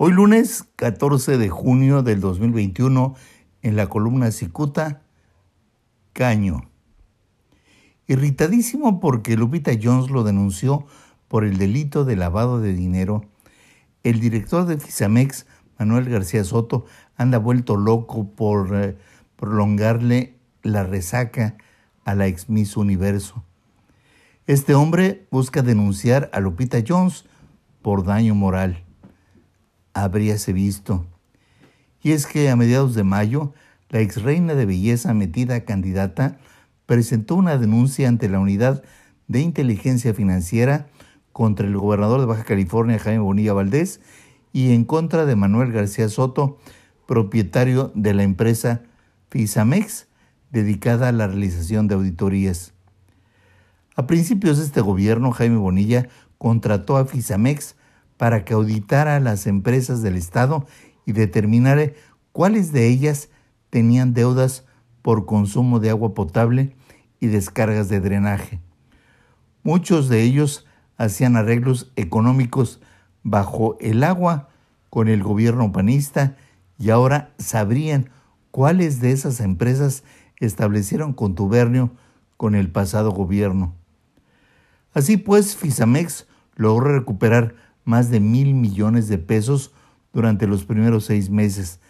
Hoy lunes 14 de junio del 2021, en la columna Cicuta, Caño. Irritadísimo porque Lupita Jones lo denunció por el delito de lavado de dinero, el director de Fisamex, Manuel García Soto, anda vuelto loco por eh, prolongarle la resaca a la ex Miss Universo. Este hombre busca denunciar a Lupita Jones por daño moral habríase visto. Y es que a mediados de mayo, la ex reina de belleza metida candidata presentó una denuncia ante la Unidad de Inteligencia Financiera contra el gobernador de Baja California, Jaime Bonilla Valdés, y en contra de Manuel García Soto, propietario de la empresa Fisamex, dedicada a la realización de auditorías. A principios de este gobierno, Jaime Bonilla contrató a Fisamex para que auditara las empresas del Estado y determinara cuáles de ellas tenían deudas por consumo de agua potable y descargas de drenaje. Muchos de ellos hacían arreglos económicos bajo el agua con el gobierno panista y ahora sabrían cuáles de esas empresas establecieron contubernio con el pasado gobierno. Así pues, Fisamex logró recuperar más de mil millones de pesos durante los primeros seis meses,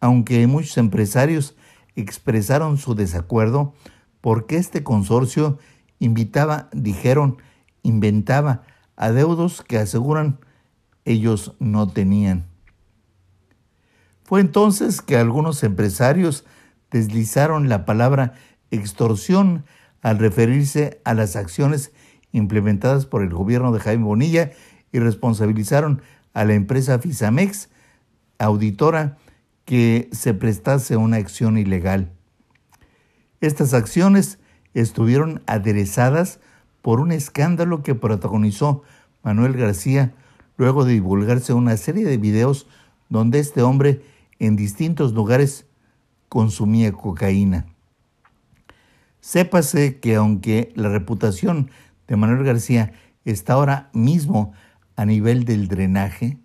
aunque muchos empresarios expresaron su desacuerdo porque este consorcio invitaba, dijeron, inventaba adeudos que aseguran ellos no tenían. Fue entonces que algunos empresarios deslizaron la palabra extorsión al referirse a las acciones implementadas por el gobierno de Jaime Bonilla y responsabilizaron a la empresa Fisamex, auditora, que se prestase una acción ilegal. Estas acciones estuvieron aderezadas por un escándalo que protagonizó Manuel García luego de divulgarse una serie de videos donde este hombre en distintos lugares consumía cocaína. Sépase que aunque la reputación de Manuel García está ahora mismo a nivel del drenaje,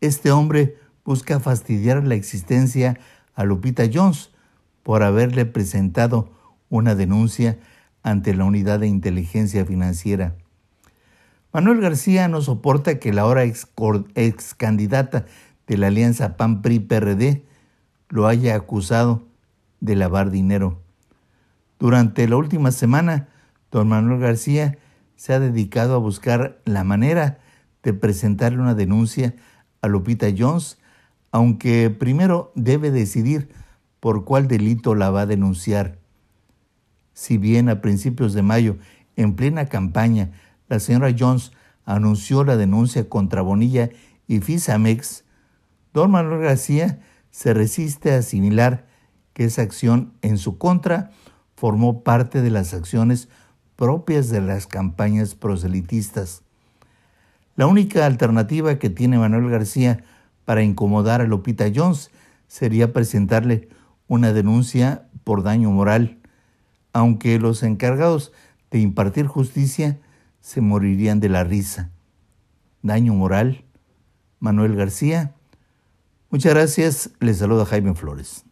este hombre busca fastidiar la existencia a Lupita Jones por haberle presentado una denuncia ante la unidad de inteligencia financiera. Manuel García no soporta que la ahora ex, candidata de la alianza PAN-PRI-PRD lo haya acusado de lavar dinero. Durante la última semana, don Manuel García se ha dedicado a buscar la manera de presentarle una denuncia a Lupita Jones, aunque primero debe decidir por cuál delito la va a denunciar. Si bien a principios de mayo, en plena campaña, la señora Jones anunció la denuncia contra Bonilla y Fisamex, don Manuel García se resiste a asimilar que esa acción en su contra formó parte de las acciones propias de las campañas proselitistas. La única alternativa que tiene Manuel García para incomodar a Lupita Jones sería presentarle una denuncia por daño moral, aunque los encargados de impartir justicia se morirían de la risa. Daño moral. Manuel García. Muchas gracias. Les saluda Jaime Flores.